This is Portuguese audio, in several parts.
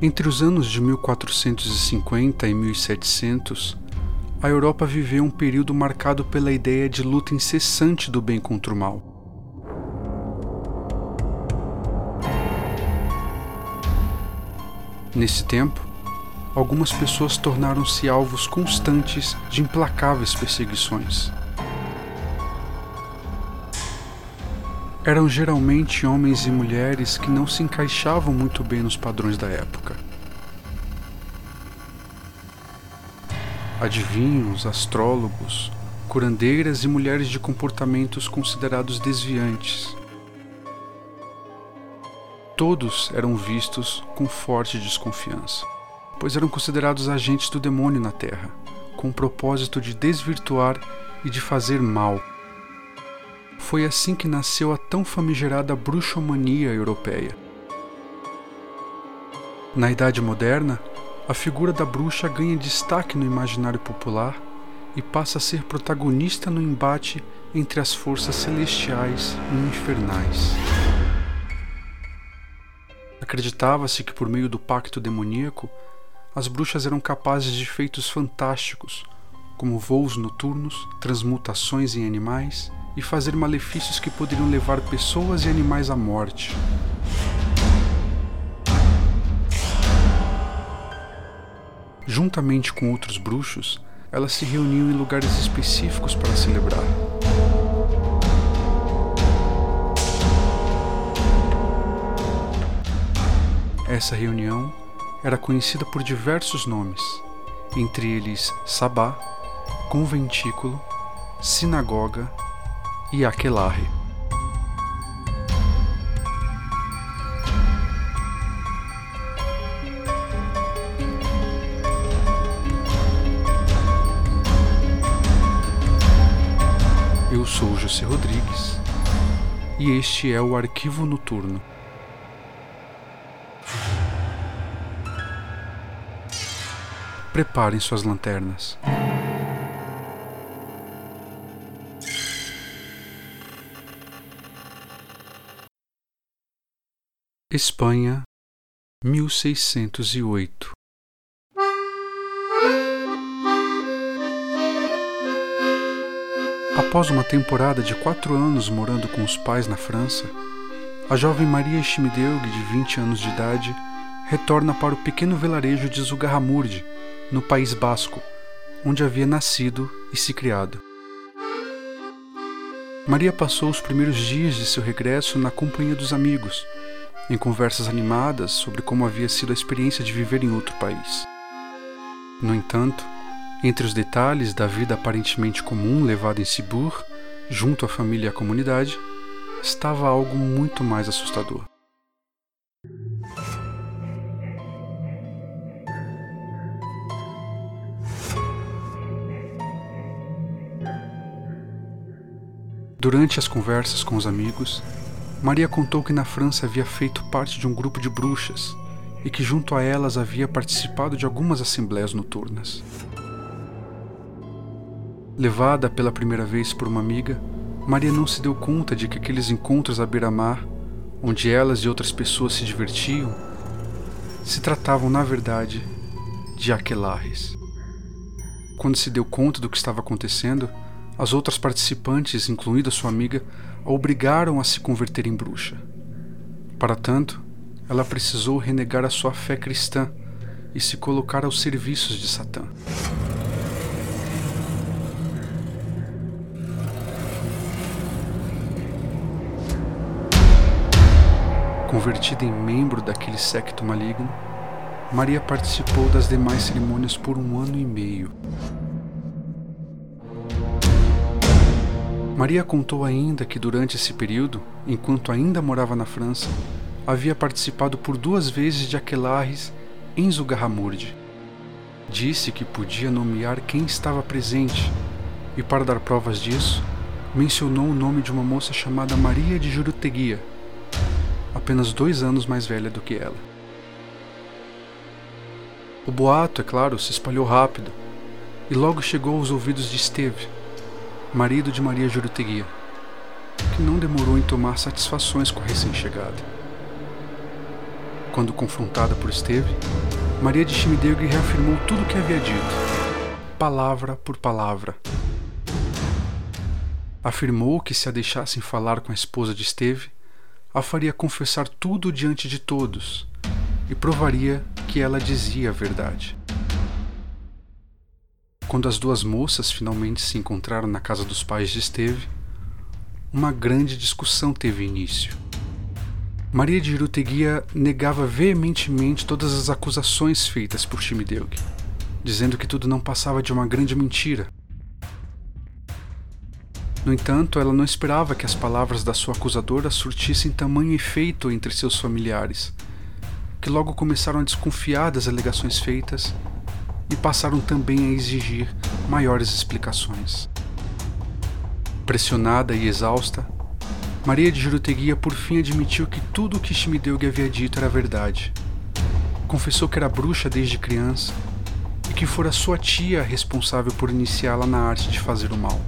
Entre os anos de 1450 e 1700, a Europa viveu um período marcado pela ideia de luta incessante do bem contra o mal. Nesse tempo, algumas pessoas tornaram-se alvos constantes de implacáveis perseguições. Eram geralmente homens e mulheres que não se encaixavam muito bem nos padrões da época. Adivinhos, astrólogos, curandeiras e mulheres de comportamentos considerados desviantes Todos eram vistos com forte desconfiança, pois eram considerados agentes do demônio na Terra, com o propósito de desvirtuar e de fazer mal. Foi assim que nasceu a tão famigerada bruxomania europeia. Na Idade Moderna, a figura da bruxa ganha destaque no imaginário popular e passa a ser protagonista no embate entre as forças celestiais e infernais. Acreditava-se que por meio do pacto demoníaco, as bruxas eram capazes de feitos fantásticos, como voos noturnos, transmutações em animais e fazer malefícios que poderiam levar pessoas e animais à morte. Juntamente com outros bruxos, elas se reuniam em lugares específicos para celebrar. Essa reunião era conhecida por diversos nomes, entre eles Sabá, conventículo, sinagoga e aquelarre. Eu sou José Rodrigues e este é o Arquivo Noturno. Preparem suas lanternas. Espanha, 1608 Após uma temporada de quatro anos morando com os pais na França, a jovem Maria Schmideug, de 20 anos de idade, retorna para o pequeno vilarejo de Zugarramurdi, no País Basco, onde havia nascido e se criado. Maria passou os primeiros dias de seu regresso na companhia dos amigos, em conversas animadas sobre como havia sido a experiência de viver em outro país. No entanto, entre os detalhes da vida aparentemente comum levada em Sibur, junto à família e à comunidade, estava algo muito mais assustador. Durante as conversas com os amigos, Maria contou que na França havia feito parte de um grupo de bruxas e que junto a elas havia participado de algumas assembleias noturnas. Levada pela primeira vez por uma amiga, Maria não se deu conta de que aqueles encontros à beira-mar, onde elas e outras pessoas se divertiam, se tratavam, na verdade, de aquelarres. Quando se deu conta do que estava acontecendo, as outras participantes, incluindo sua amiga, a obrigaram a se converter em bruxa. Para tanto, ela precisou renegar a sua fé cristã e se colocar aos serviços de Satã. Convertida em membro daquele secto maligno, Maria participou das demais cerimônias por um ano e meio. Maria contou ainda que durante esse período, enquanto ainda morava na França, havia participado por duas vezes de aquelarres em Zugarramurdi. Disse que podia nomear quem estava presente e, para dar provas disso, mencionou o nome de uma moça chamada Maria de Juruteguia, apenas dois anos mais velha do que ela. O boato, é claro, se espalhou rápido e logo chegou aos ouvidos de Esteve, marido de Maria Juruteguia, que não demorou em tomar satisfações com a recém-chegada. Quando confrontada por Esteve, Maria de Chimidegui reafirmou tudo o que havia dito, palavra por palavra. Afirmou que se a deixassem falar com a esposa de Esteve, a faria confessar tudo diante de todos e provaria que ela dizia a verdade. Quando as duas moças finalmente se encontraram na casa dos pais de Esteve, uma grande discussão teve início. Maria de Iruteguia negava veementemente todas as acusações feitas por Chimideug, dizendo que tudo não passava de uma grande mentira. No entanto, ela não esperava que as palavras da sua acusadora surtissem tamanho efeito entre seus familiares, que logo começaram a desconfiar das alegações feitas e passaram também a exigir maiores explicações. Pressionada e exausta, Maria de Juruteguia por fim admitiu que tudo o que Shimideug havia dito era verdade. Confessou que era bruxa desde criança e que fora sua tia responsável por iniciá-la na arte de fazer o mal.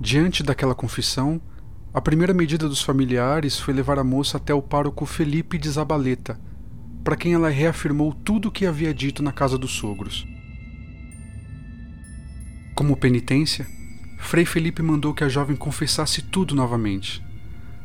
Diante daquela confissão, a primeira medida dos familiares foi levar a moça até o pároco Felipe de Zabaleta, para quem ela reafirmou tudo o que havia dito na casa dos sogros. Como penitência, Frei Felipe mandou que a jovem confessasse tudo novamente,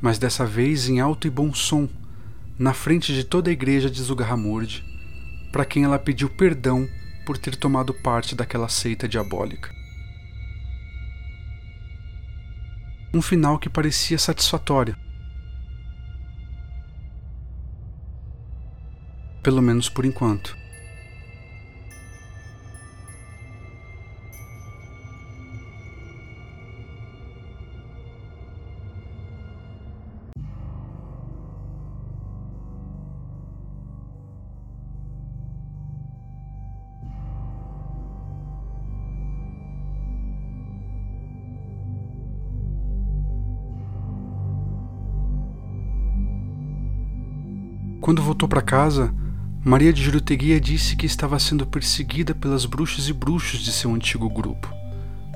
mas dessa vez em alto e bom som, na frente de toda a igreja de Zugarramurdi, para quem ela pediu perdão por ter tomado parte daquela seita diabólica. Um final que parecia satisfatório. Pelo menos por enquanto. Quando voltou para casa, Maria de Juruteguia disse que estava sendo perseguida pelas bruxas e bruxos de seu antigo grupo,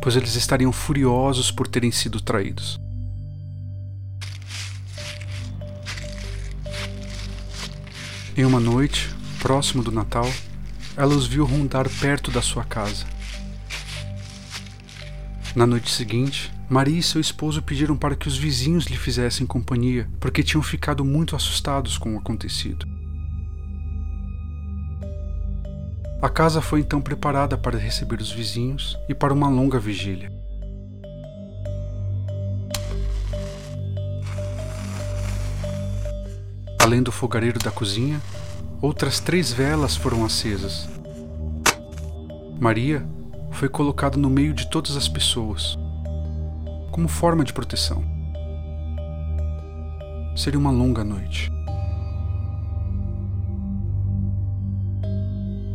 pois eles estariam furiosos por terem sido traídos. Em uma noite, próximo do Natal, ela os viu rondar perto da sua casa. Na noite seguinte, Maria e seu esposo pediram para que os vizinhos lhe fizessem companhia, porque tinham ficado muito assustados com o acontecido. A casa foi então preparada para receber os vizinhos e para uma longa vigília. Além do fogareiro da cozinha, outras três velas foram acesas. Maria foi colocada no meio de todas as pessoas, como forma de proteção. Seria uma longa noite.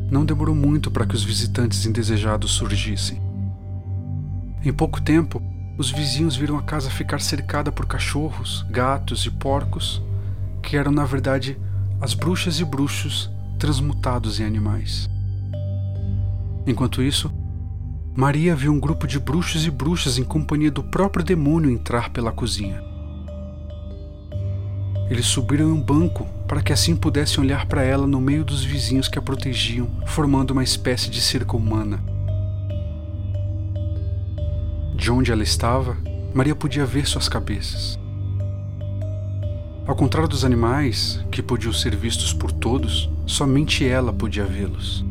Não demorou muito para que os visitantes indesejados surgissem. Em pouco tempo, os vizinhos viram a casa ficar cercada por cachorros, gatos e porcos, que eram na verdade as bruxas e bruxos transmutados em animais. Enquanto isso, Maria viu um grupo de bruxos e bruxas em companhia do próprio demônio entrar pela cozinha. Eles subiram em um banco para que assim pudessem olhar para ela no meio dos vizinhos que a protegiam, formando uma espécie de cerca humana. De onde ela estava, Maria podia ver suas cabeças. Ao contrário dos animais, que podiam ser vistos por todos, somente ela podia vê-los.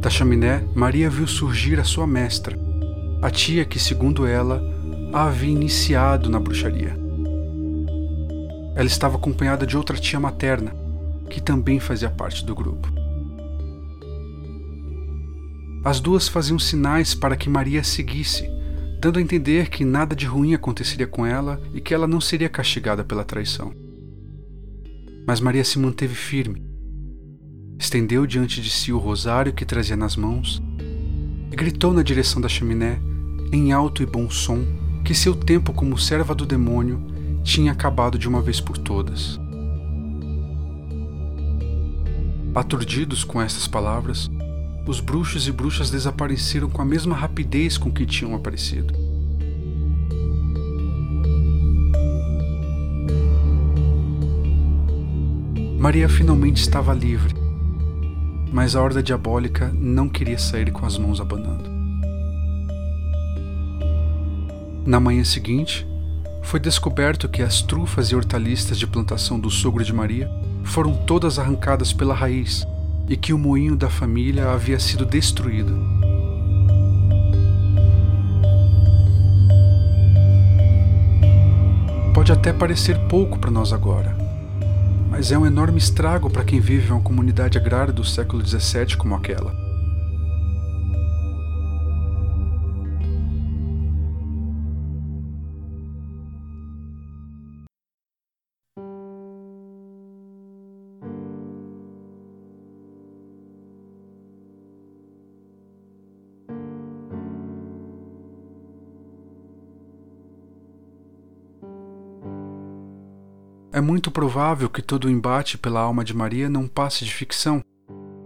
Da chaminé, Maria viu surgir a sua mestra, a tia que, segundo ela, a havia iniciado na bruxaria. Ela estava acompanhada de outra tia materna, que também fazia parte do grupo. As duas faziam sinais para que Maria seguisse, dando a entender que nada de ruim aconteceria com ela e que ela não seria castigada pela traição. Mas Maria se manteve firme, estendeu diante de si o rosário que trazia nas mãos e gritou na direção da chaminé, em alto e bom som, que seu tempo como serva do demônio tinha acabado de uma vez por todas. Aturdidos com estas palavras, os bruxos e bruxas desapareceram com a mesma rapidez com que tinham aparecido. Maria finalmente estava livre, mas a horda diabólica não queria sair com as mãos abanando. Na manhã seguinte, foi descoberto que as trufas e hortaliças de plantação do sogro de Maria foram todas arrancadas pela raiz e que o moinho da família havia sido destruído. Pode até parecer pouco para nós agora, mas é um enorme estrago para quem vive em uma comunidade agrária do século XVII como aquela. É muito provável que todo o embate pela alma de Maria não passe de ficção,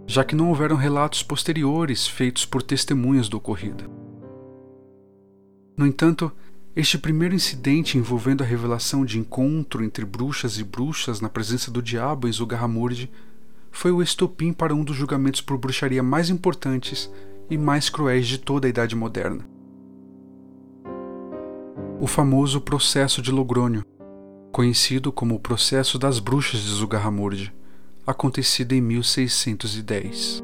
já que não houveram relatos posteriores feitos por testemunhas do ocorrido. No entanto, este primeiro incidente envolvendo a revelação de encontro entre bruxas e bruxas na presença do diabo em Zugarramurdi foi o estopim para um dos julgamentos por bruxaria mais importantes e mais cruéis de toda a Idade Moderna. O famoso processo de Logrônio, conhecido como o Processo das Bruxas de Zugarramurdi, acontecido em 1610.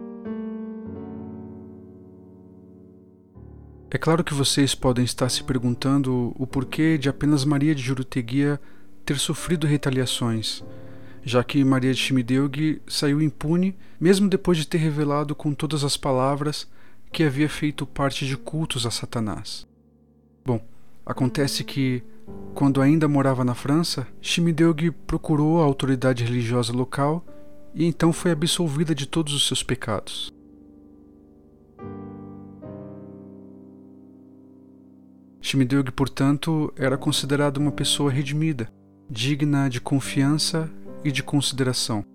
É claro que vocês podem estar se perguntando o porquê de apenas Maria de Juruteguia ter sofrido retaliações, já que Maria de Chimideug saiu impune mesmo depois de ter revelado com todas as palavras que havia feito parte de cultos a Satanás. Bom, acontece que quando ainda morava na França, Chimideug procurou a autoridade religiosa local e então foi absolvida de todos os seus pecados. Chimideug, portanto, era considerado uma pessoa redimida, digna de confiança e de consideração.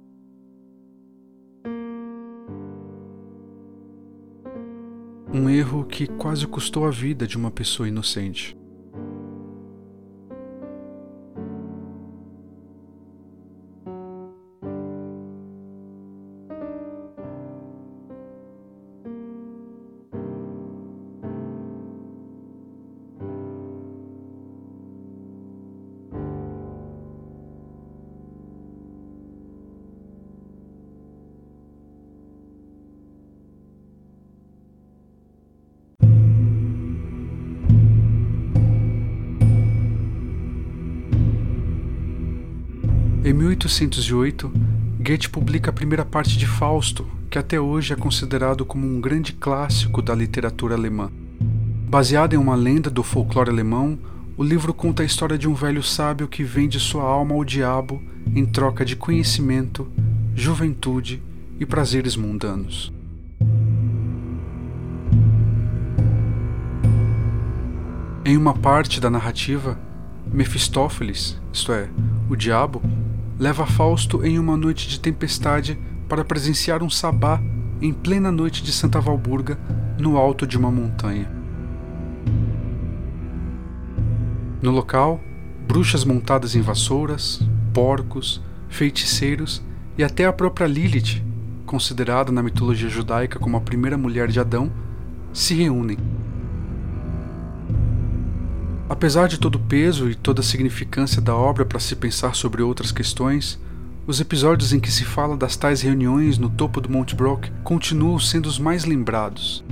Um erro que quase custou a vida de uma pessoa inocente. Em 1808, Goethe publica a primeira parte de Fausto, que até hoje é considerado como um grande clássico da literatura alemã. Baseado em uma lenda do folclore alemão, o livro conta a história de um velho sábio que vende sua alma ao diabo em troca de conhecimento, juventude e prazeres mundanos. Em uma parte da narrativa, Mefistófeles, isto é, o diabo, leva Fausto em uma noite de tempestade para presenciar um sabá em plena noite de Santa Valburga, no alto de uma montanha. No local, bruxas montadas em vassouras, porcos, feiticeiros e até a própria Lilith, considerada na mitologia judaica como a primeira mulher de Adão, se reúnem Apesar de todo o peso e toda a significância da obra para se pensar sobre outras questões, os episódios em que se fala das tais reuniões no topo do Monte Brock continuam sendo os mais lembrados.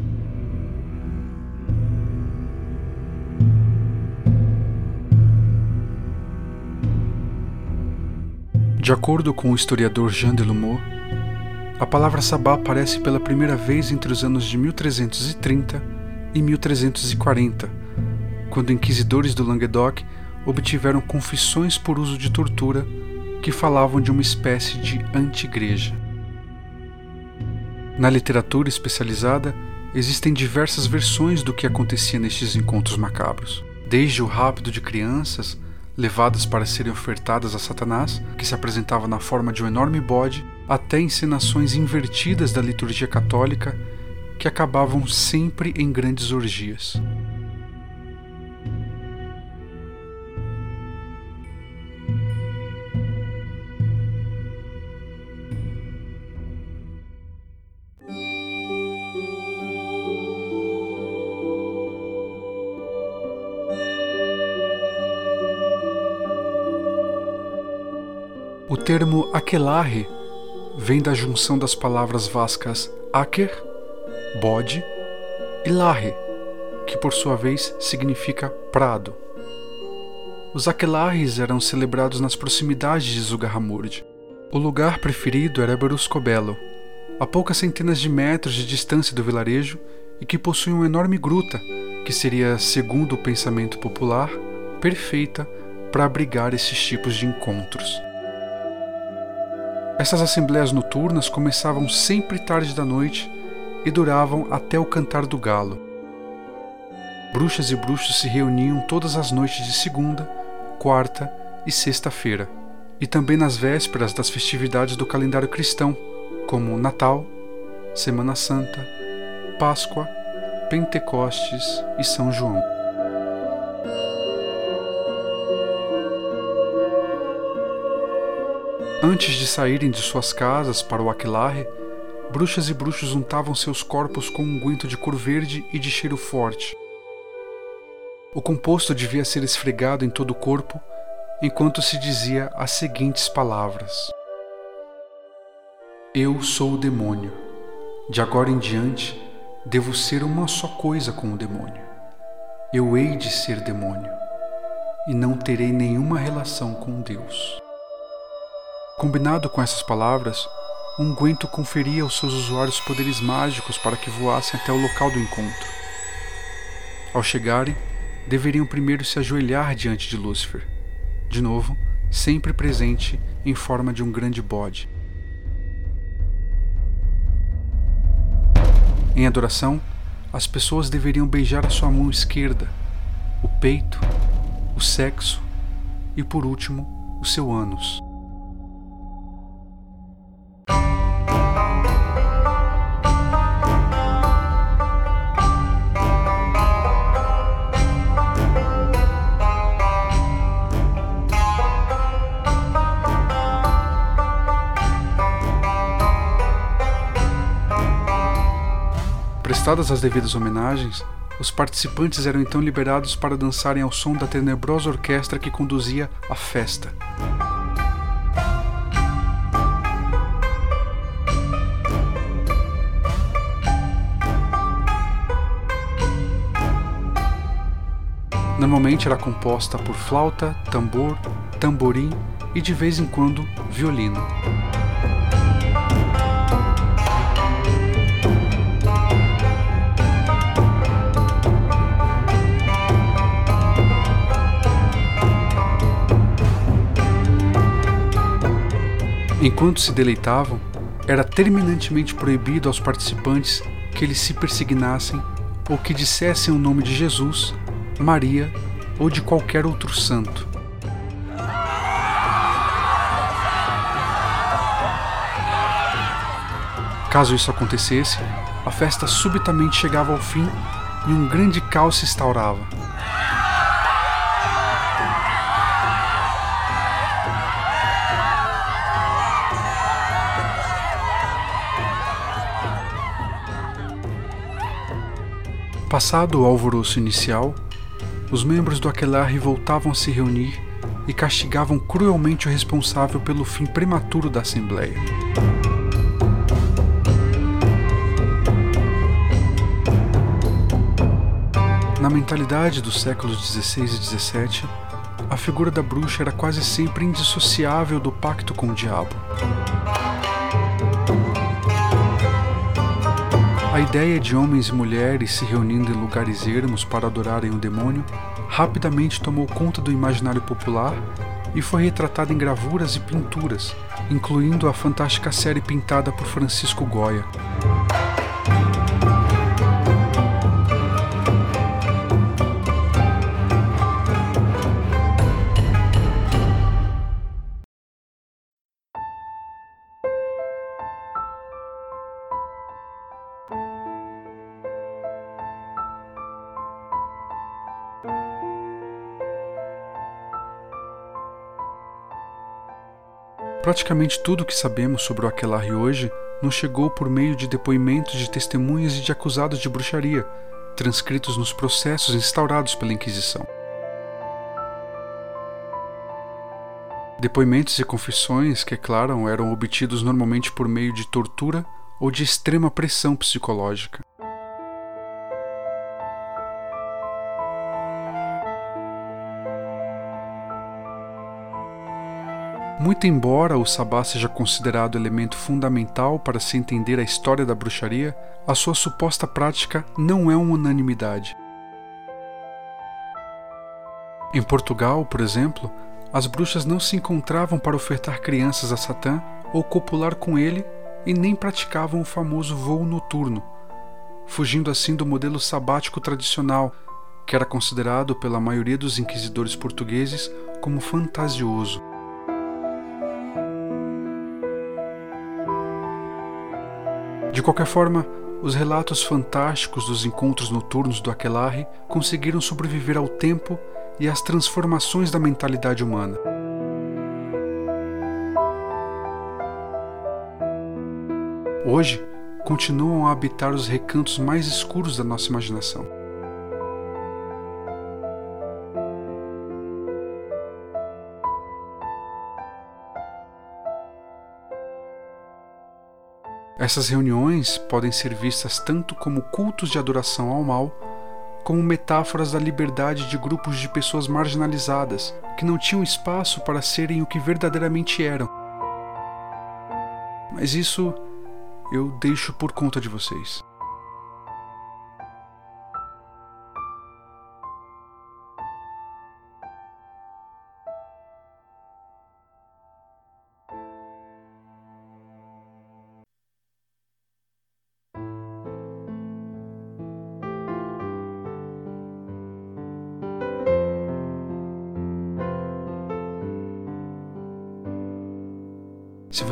De acordo com o historiador Jean Delumeau, a palavra sabá aparece pela primeira vez entre os anos de 1330 e 1340 quando inquisidores do Languedoc obtiveram confissões por uso de tortura que falavam de uma espécie de anti-igreja. Na literatura especializada, existem diversas versões do que acontecia nestes encontros macabros, desde o rápido de crianças levadas para serem ofertadas a Satanás, que se apresentava na forma de um enorme bode, até encenações invertidas da liturgia católica que acabavam sempre em grandes orgias. Termo aquelarre vem da junção das palavras vascas aker, bode, e larre, que por sua vez significa prado. Os aquelarres eram celebrados nas proximidades de Zugarramurdi. O lugar preferido era Beruscobelo, a poucas centenas de metros de distância do vilarejo e que possui uma enorme gruta, que seria, segundo o pensamento popular, perfeita para abrigar esses tipos de encontros. Essas assembleias noturnas começavam sempre tarde da noite e duravam até o cantar do galo. Bruxas e bruxos se reuniam todas as noites de segunda, quarta e sexta-feira, e também nas vésperas das festividades do calendário cristão, como Natal, Semana Santa, Páscoa, Pentecostes e São João. Antes de saírem de suas casas para o aquelarre, bruxas e bruxos untavam seus corpos com um unguento de cor verde e de cheiro forte. O composto devia ser esfregado em todo o corpo, enquanto se dizia as seguintes palavras: Eu sou o demônio. De agora em diante, devo ser uma só coisa com o demônio. Eu hei de ser demônio, e não terei nenhuma relação com Deus. Combinado com essas palavras, um unguento conferia aos seus usuários poderes mágicos para que voassem até o local do encontro. Ao chegarem, deveriam primeiro se ajoelhar diante de Lúcifer, de novo, sempre presente em forma de um grande bode. Em adoração, as pessoas deveriam beijar a sua mão esquerda, o peito, o sexo e, por último, o seu ânus. Prestadas as devidas homenagens, os participantes eram então liberados para dançarem ao som da tenebrosa orquestra que conduzia a festa. Normalmente era composta por flauta, tambor, tamborim e de vez em quando violino. Enquanto se deleitavam, era terminantemente proibido aos participantes que eles se persignassem ou que dissessem o nome de Jesus, Maria ou de qualquer outro santo. Caso isso acontecesse, a festa subitamente chegava ao fim e um grande caos se instaurava. Passado o alvoroço inicial, os membros do Aquelarre voltavam a se reunir e castigavam cruelmente o responsável pelo fim prematuro da Assembleia. Na mentalidade dos séculos XVI e XVII, a figura da bruxa era quase sempre indissociável do pacto com o diabo. A ideia de homens e mulheres se reunindo em lugares ermos para adorarem o demônio rapidamente tomou conta do imaginário popular e foi retratada em gravuras e pinturas, incluindo a fantástica série pintada por Francisco Goya. Praticamente tudo o que sabemos sobre o Aquelarre hoje nos chegou por meio de depoimentos de testemunhas e de acusados de bruxaria, transcritos nos processos instaurados pela Inquisição. Depoimentos e confissões que, é claro, eram obtidos normalmente por meio de tortura ou de extrema pressão psicológica. Muito embora o sabá seja considerado elemento fundamental para se entender a história da bruxaria, a sua suposta prática não é uma unanimidade. Em Portugal, por exemplo, as bruxas não se encontravam para ofertar crianças a Satã ou copular com ele e nem praticavam o famoso voo noturno, fugindo assim do modelo sabático tradicional, que era considerado pela maioria dos inquisidores portugueses como fantasioso. De qualquer forma, os relatos fantásticos dos encontros noturnos do Aquelarre conseguiram sobreviver ao tempo e às transformações da mentalidade humana. Hoje, continuam a habitar os recantos mais escuros da nossa imaginação. Essas reuniões podem ser vistas tanto como cultos de adoração ao mal, como metáforas da liberdade de grupos de pessoas marginalizadas que não tinham espaço para serem o que verdadeiramente eram. Mas isso eu deixo por conta de vocês.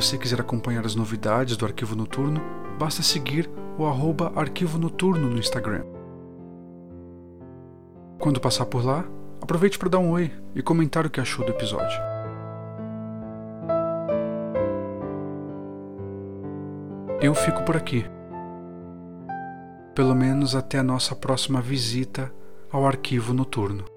Você quiser acompanhar as novidades do Arquivo Noturno, basta seguir o arroba Arquivo Noturno no Instagram. Quando passar por lá, aproveite para dar um oi e comentar o que achou do episódio. Eu fico por aqui. Pelo menos até a nossa próxima visita ao Arquivo Noturno.